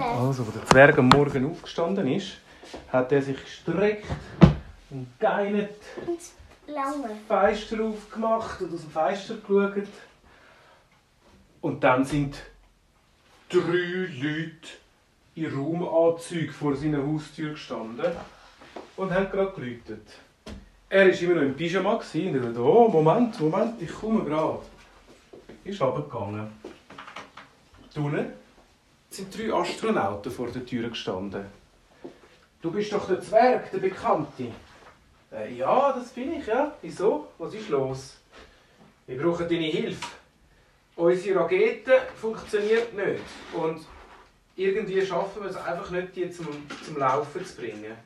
Also, als der Zwerg am Morgen aufgestanden ist, hat er sich gestreckt und geinert, Lange. Fenster aufgemacht und aus dem Fenster geschaut. Und dann sind drei Leute in Raumanzügen vor seiner Haustür gestanden und haben gerade geläutet. Er war immer noch im Pyjama und er dachte, oh, Moment, Moment, ich komme gerade. Ist runtergegangen. Unten sind drei Astronauten vor der Tür gestanden. Du bist doch der Zwerg, der Bekannte. Äh, ja, das bin ich, ja. Wieso? Was ist los? Wir brauchen deine Hilfe. Unsere Rakete funktioniert nicht. Und irgendwie schaffen wir es einfach nicht, die zum, zum Laufen zu bringen.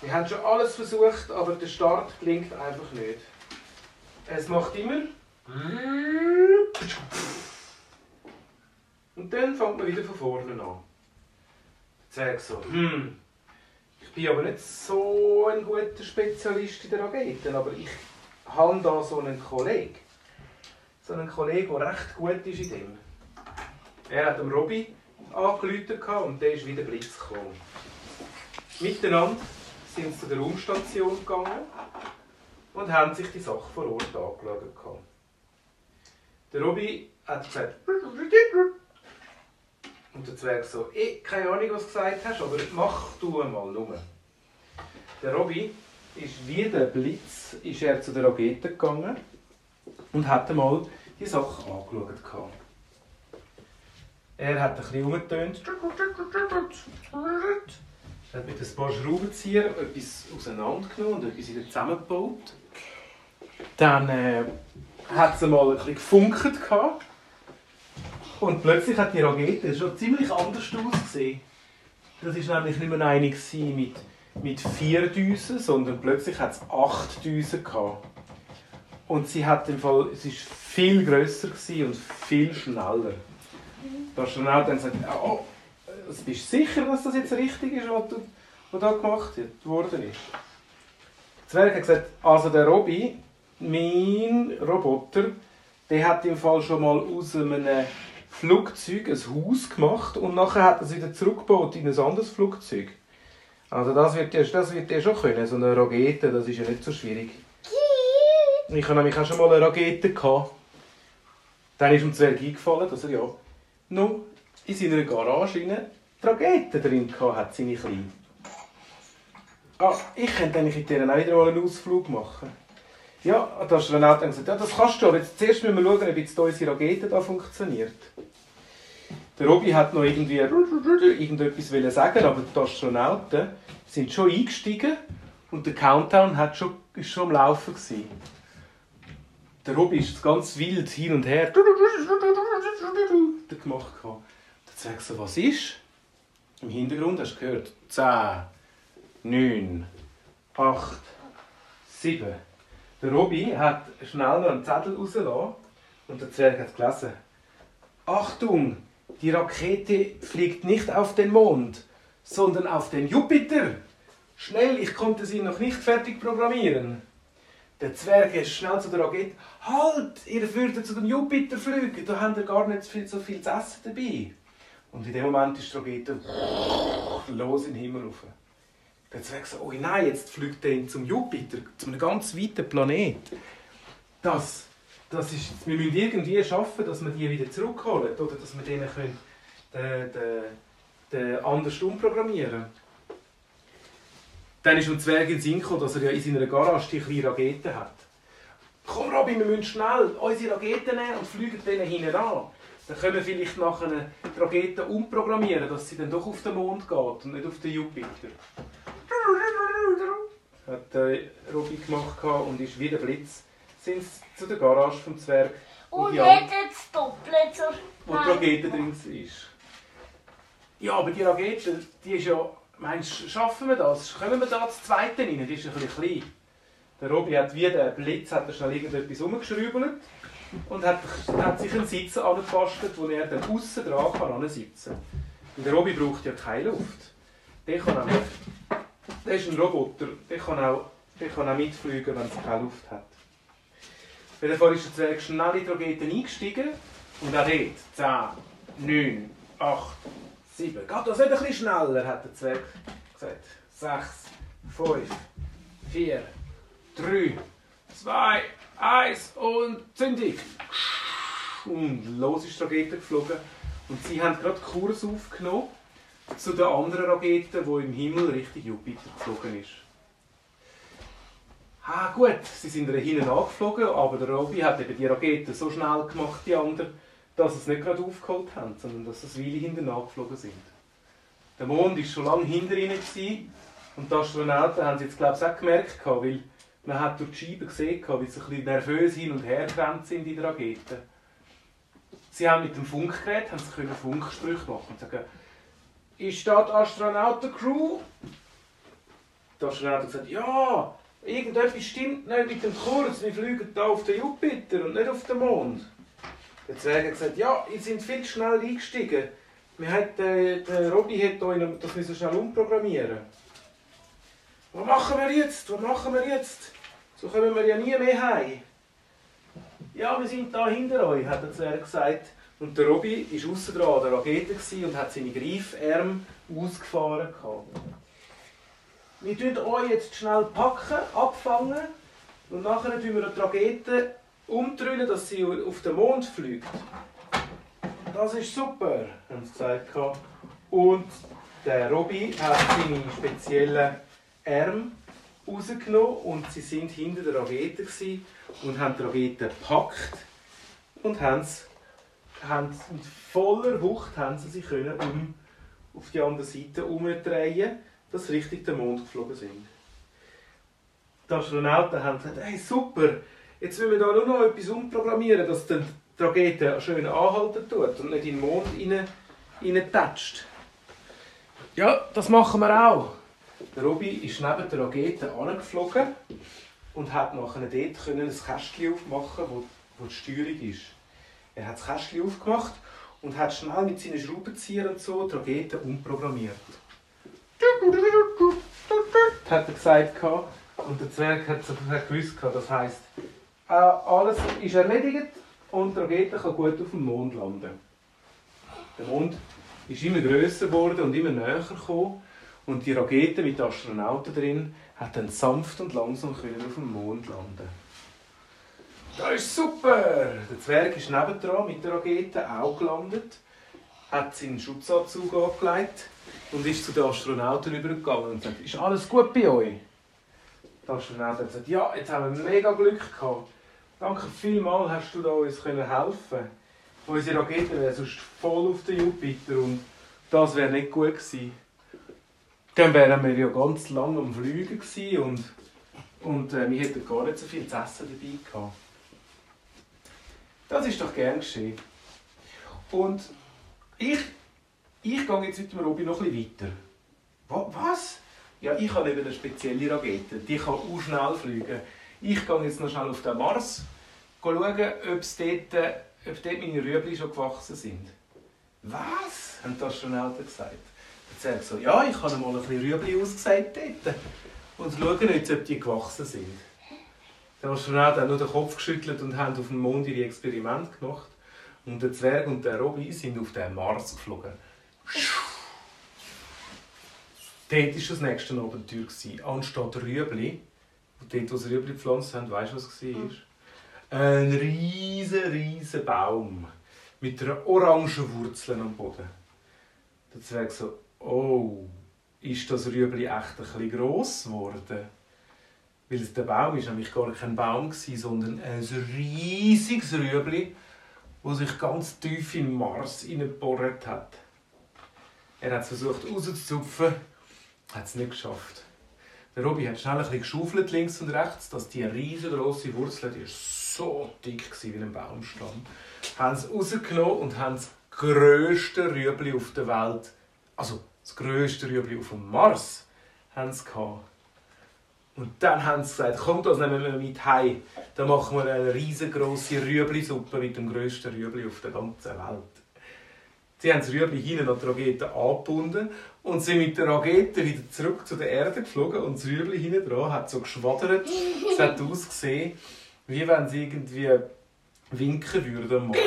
Wir haben schon alles versucht, aber der Start gelingt einfach nicht. Es macht immer. Und dann fängt man wieder von vorne an. Der Zwerg so, hm, ich bin aber nicht so ein guter Spezialist in der Raketen, aber ich habe da so einen Kollegen. So einen Kollegen, der recht gut ist in dem. Er hat dem Robby angerufen und der ist wieder Blitz gekommen. Miteinander sind sie zu der Raumstation gegangen und haben sich die Sache vor Ort angeschaut. Der Robby hat gesagt, und der Zwerg so, ich keine Ahnung, was du gesagt hast, aber mach du mal nur. Der Robby ist wie der Blitz ist er zu der Rakete gegangen und hat einmal die Sache angeschaut. Er hat ein bisschen umgetönt. Er hat mit ein paar Schraubenziehern etwas auseinandergenommen und etwas wieder zusammengebaut. Dann äh, hat es mal ein bisschen gefunkt. Gehabt. Und plötzlich hat die Rakete schon ziemlich anders ausgesehen. Das war nämlich nicht mehr eine mit, mit vier Düsen, sondern plötzlich hat es acht Düsen gehabt. Und sie hat im Fall, es ist viel grösser und viel schneller. Der Astronaut dann gesagt, oh, bist du sicher, dass das jetzt richtig ist, was, du, was da gemacht worden ist? Zwerg hat gesagt, also der Robby, mein Roboter, der hat im Fall schon mal aus einem Flugzeug ein Haus gemacht und nachher hat er es wieder zurückgebaut in ein anderes Flugzeug. Also das wird er das wird schon können, so eine Rakete, das ist ja nicht so schwierig. Ich habe nämlich auch schon mal eine Rakete gehabt. Dann ist ihm Zwerg eingefallen, dass er ja noch in seiner Garage eine Rakete drin hat, seine Kleine. Ah, ich könnte eigentlich in denen auch wieder mal einen Ausflug machen. Ja, da ist Renato dann gesagt, ja, das kannst du, aber jetzt zuerst müssen wir schauen, ob jetzt unsere Rakete da funktioniert. Der Robby hat noch irgendwie irgendetwas sagen, aber die Astronauten sind schon eingestiegen und der Countdown hat schon, ist schon am Laufen. Gewesen. Der Robby ist ganz wild hin und her gemacht. Der sagt so, was ist? Im Hintergrund hast du gehört, 10, 9, 8, 7. Der Robby hat schnell noch einen Zettel rausgelassen und der Zwerg hat gelesen. Achtung, die Rakete fliegt nicht auf den Mond, sondern auf den Jupiter. Schnell, ich konnte sie noch nicht fertig programmieren. Der Zwerg ist schnell zu der Rakete. Halt, ihr würdet zu dem Jupiter fliegen, da habt ihr gar nicht so viel zu essen dabei. Und in dem Moment ist die Rakete los in den Himmel rauf. Der Zwerg sagt, oh nein, jetzt fliegt er zum Jupiter, zu einem ganz weiten Planet. Das, das ist, wir müssen irgendwie schaffen, dass wir die wieder zurückholen oder dass wir denen können, den, den, den anders umprogrammieren Dann ist dem Zwerg in Sinn gekommen, dass er ja in seiner Garage die kleine Rakete hat. Komm Robin, wir müssen schnell unsere Raketen nehmen und fliegen denen hinten an. Dann können wir vielleicht nachher die Rakete umprogrammieren, dass sie dann doch auf den Mond geht und nicht auf den Jupiter hat äh, Ruby gemacht und ist wie der Blitz sind sie zu der Garage vom Zwerg. Und jetzt doppelt so. Wo die Rakete drin ist. Ja, aber die Rakete, die ist ja... Meinst du, schaffen wir das? Können wir da das zweite rein? Die ist ein bisschen klein. Der Robby hat wie der Blitz hat er schnell irgendetwas umgeschraubt und hat, hat sich einen Sitz angebastelt, wo er dann außen dran kann sitzen. Und der Robby braucht ja keine Luft. Der kann auch das ist ein Roboter, der kann auch, der kann auch mitfliegen, wenn es keine Luft hat. Bei der Fall ist der Zwerg schnell in die Rakete eingestiegen und auch dort 10, 9, acht, sieben. Geht das nicht ein bisschen schneller, hat der Zwerg gesagt. Sechs, fünf, vier, drei, zwei, eins und Zündung. Und los ist die Rakete geflogen. Und sie haben gerade Kurs aufgenommen zu den anderen Raketen, die im Himmel Richtung Jupiter geflogen ist. Ah, gut, sie sind hinten angeflogen, aber der Robby hat eben die Rakete so schnell gemacht, die anderen, dass sie es nicht gerade aufgeholt haben, sondern dass sie Weile hinten angeflogen sind. Der Mond war schon lange hinter ihnen gewesen, und die Astronauten haben es jetzt, glaube ich, auch gemerkt, weil man hat durch die Scheibe gesehen, wie sie ein bisschen nervös hin und her gerannt sind in der Rakete. Sie haben mit dem Funkgerät haben sie Funksprüche machen und sagen, ist da die Astronautencrew? Die Astronauten gesagt, ja, irgendetwas stimmt nicht mit dem Kurs, wir fliegen da auf den Jupiter und nicht auf den Mond. Der Zwerg hat gesagt, ja, ihr seid viel zu schnell eingestiegen. Wir hat, äh, der Robby hat euch das müssen schnell umprogrammieren. Was machen wir jetzt? Was machen wir jetzt? So kommen wir ja nie mehr heim. Ja, wir sind da hinter euch, hat der Zwerg gesagt. Und der Robby war dran an der Rakete und hat seine Greifärme ausgefahren. Wir tun euch jetzt schnell packen, abfangen und nachher tun wir die Rakete umdrehen, dass sie auf den Mond fliegt. Das ist super, haben sie gesagt. Und der Robby hat seine speziellen Arme rausgenommen und sie sind hinter der Rakete und haben die Rakete gepackt und haben es haben mit voller Wucht haben sie sich können um auf die andere Seite umdrehen, dass sie Richtung den Mond geflogen sind. Die Astronauten haben gesagt, hey super, jetzt müssen wir da nur noch etwas umprogrammieren, dass die Rakete schön anhalten tut und nicht in den Mond rein. Ja, das machen wir auch. Der Robby ist neben der Rakete angeflogen und hat nachher dort ein Kästchen aufmachen wo, wo die Steuerung ist. Er hat das Kästchen aufgemacht und hat schnell mit seinen Schraubenzieher und so die Rakete umprogrammiert. hat er gesagt. Und der Zwerg hat es gewusst. Das heisst, äh, alles ist erledigt und die Rakete kann gut auf dem Mond landen. Der Mond ist immer grösser geworden und immer näher gekommen. Und die Rakete mit Astronauten drin hat dann sanft und langsam auf dem Mond landen. Das ist super! Der Zwerg ist nebendran mit der Rakete auch gelandet, hat seinen Schutzanzug angelegt und ist zu den Astronauten übergegangen und sagt, ist alles gut bei euch? Der Astronaut hat gesagt, ja, jetzt haben wir mega Glück gehabt. Danke vielmals, hast du da uns helfen Unsere Rakete wäre sonst voll auf den Jupiter und das wäre nicht gut gewesen. Dann wären wir ja ganz lange am Fliegen gewesen und, und äh, wir hätten gar nicht so viel zu essen dabei gehabt. Das ist doch gern geschehen. Und ich, ich gehe jetzt mit dem Robby noch bisschen weiter. Was? Ja, ich habe eben eine spezielle Rakete. Die kann auch schnell fliegen. Ich gehe jetzt noch schnell auf den Mars, schauen, ob, dort, äh, ob dort meine Rüebli schon gewachsen sind. Was? haben die Astronauten gesagt. Dann so, ja, ich habe mal ein bisschen Rüebli ausgesagt dort. Und schauen jetzt, ob die gewachsen sind. Die Astronauten haben nur den Kopf geschüttelt und haben auf dem Mond ihre Experimente gemacht. Und der Zwerg und der Robby sind auf den Mars geflogen. Dort war das nächste Abenteuer. Anstatt Rüebli, dort, wo sie Rüebli gepflanzt haben, weißt du, was es war? Mhm. Ein riesiger, riesiger Baum mit einer orangen Wurzel am Boden. Der Zwerg so, oh, ist das Rüebli echt ein bisschen gross geworden? Weil der Baum war nämlich gar kein Baum, sondern ein riesiges Rüebli, das sich ganz tief in den Mars hineingebohrt hat. Er hat es versucht rauszuzupfen, hat es nicht geschafft. Der Robby hat schnell ein bisschen links und rechts, dass die riesengroße Wurzel, die ist so dick wie ein Baumstamm, haben es rausgenommen und haben das grösste Rüebli auf der Welt, also das grösste Rüebli auf dem Mars, haben sie gehabt. Und dann haben sie gesagt, komm, das nehmen wir mit heim. Dann machen wir eine riesengroße Rüebli-Suppe mit dem grössten Rüebli auf der ganzen Welt. Sie haben das Rüebli hinten an die Rakete angebunden und sind mit der Rakete wieder zurück zu der Erde geflogen und das Rüebli hinten dran hat so geschwadert. Es hat ausgesehen, wie wenn sie irgendwie winken würden am Mars.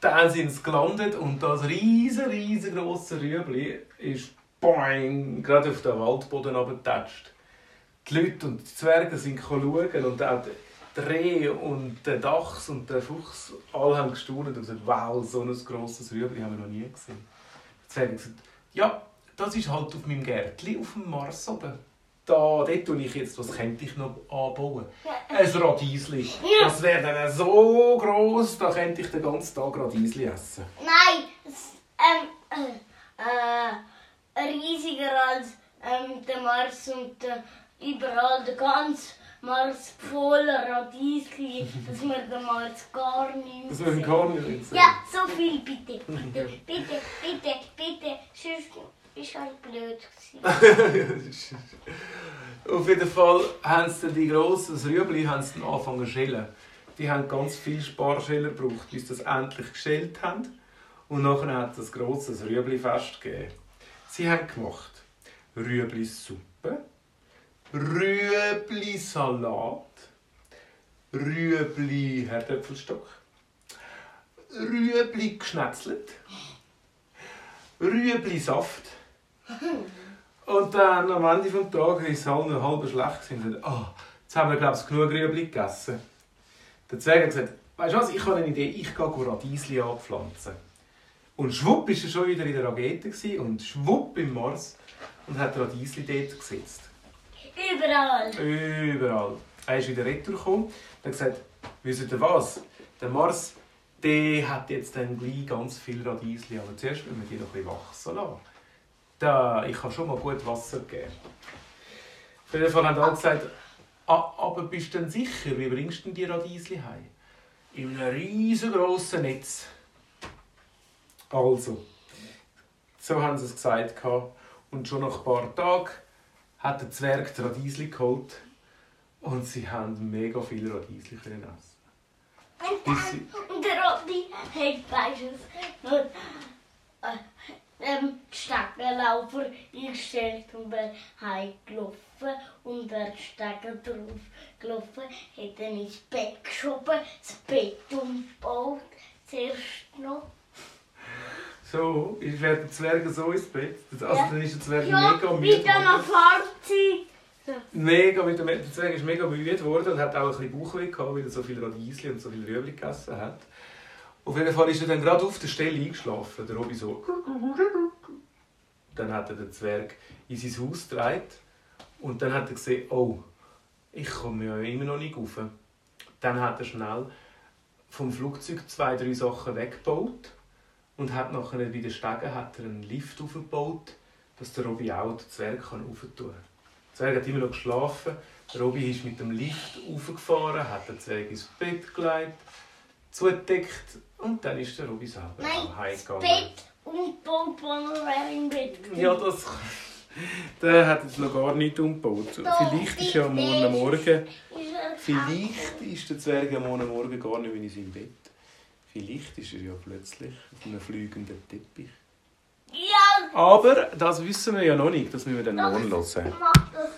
Dann sind sie gelandet und das riesen, riesengroße Rüebli ist boing, gerade auf den Waldboden runtergetatscht. Die Leute und die Zwerge sind schauen und auch der Reh und der Dachs und der Fuchs, alle haben gestaunt und gesagt, wow, so ein grosses Rüebli haben wir noch nie gesehen. Die Zwerge gesagt, ja, das ist halt auf meinem Gärtchen auf dem Mars oben. Da, dort tue ich jetzt, was könnte ich noch anbauen? Ein Radiesli. Das wäre dann so gross, da könnte ich den ganzen Tag Radiesli essen. Nein, ähm, äh, äh, riesiger als ähm, der Mars und der, überall der ganze Mars voller Radiesli, dass wir den Mars gar nicht Das ich gar nicht sehen. Ja, so viel bitte. Bitte, bitte, bitte, bitte. Sonst ist halt blöd gewesen. Auf jeden Fall haben sie die grossen Rüebli haben sie dann angefangen zu schälen. Die haben ganz viele Sparschäler gebraucht, bis sie das endlich geschält haben. Und nachher hat es ein grosses Rüebli-Fest gegeben. Sie haben gemacht Rüebli-Suppe, Rüebli-Salat, Rüebli-Herdöpfelstock, Rüebli geschnetzelt, Rüebli-Saft. Und dann am Ende des Tages ist es noch halb schlecht. gewesen. Oh, jetzt haben wir, glaube ich, genug Rüebli gegessen. Der Zwerg hat gesagt, weißt du was, ich habe eine Idee, ich gehe Radiesli anpflanzen. Und schwupp war er schon wieder in der gewesen, und schwupp im Mars und hat Radiesli dort gesetzt. Überall. Überall. Er ist wieder retour gekommen und hat gesagt, wisst ihr was? Der Mars der hat jetzt dann gleich ganz viel Radiesli, aber zuerst müssen wir die noch ein bisschen wachsen lassen. Da, ich kann schon mal gut Wasser geben. Auf jeden Fall haben alle gesagt, «Ah, aber bist du denn sicher, wie bringst du denn die Radiesli heim? In einem riesengroßen Netz. Also, so haben sie es gesagt. Und schon nach ein paar Tagen hat der Zwerg die Radiesli geholt und sie haben mega viele Radiesli können essen. Und, dann, und der Robby hat meistens nur äh, ähm, Steckenlaufer eingestellt und wäre heimgelaufen. Und wer Stecken drauf gelaufen hat dann ins Bett geschoben, das Bett umgebaut. Zuerst noch. So, ist wäre der Zwerg so ins Bett. Also Ja. dann ist der Zwerg Ja, mega müde am geworden. Fahrzeug. Mega, mit dem- der Zwerg ist mega müde geworden und hat auch ein bisschen Bauchweh gehabt, weil er so viel Radiesli und so viel Rüebli gegessen hat. Auf jeden Fall ist er dann gerade auf der Stelle eingeschlafen. Der Robby so. Dann hat er den Zwerg in sein Haus getragen und dann hat er gesehen, oh, ich komme ja immer noch nicht rauf. Dann hat er schnell vom Flugzeug zwei, drei Sachen weggebaut und hat nachher den Stegen hat er einen Lift aufgebaut, dass der Robby auch den Zwerg kann tun kann. Der Zwerg hat immer noch geschlafen. Der Robby ist mit dem Lift aufgefahren, hat den Zwerg ins Bett gelegt, zugedeckt und dann ist der Robby selber Nein, auch das heimgegangen. Bett umgebaut, wo er im Bett. Ja, das. Der hat jetzt noch gar nicht umgebaut. Vielleicht ist ja am Morgen Vielleicht ist der Zwerg am Morgen Morgen gar nicht mehr in seinem Bett. Vielleicht ist er ja plötzlich auf einem fliegenden Teppich. Ja, Aber das wissen wir ja noch nicht, das müssen wir dann morgen hören. mach das.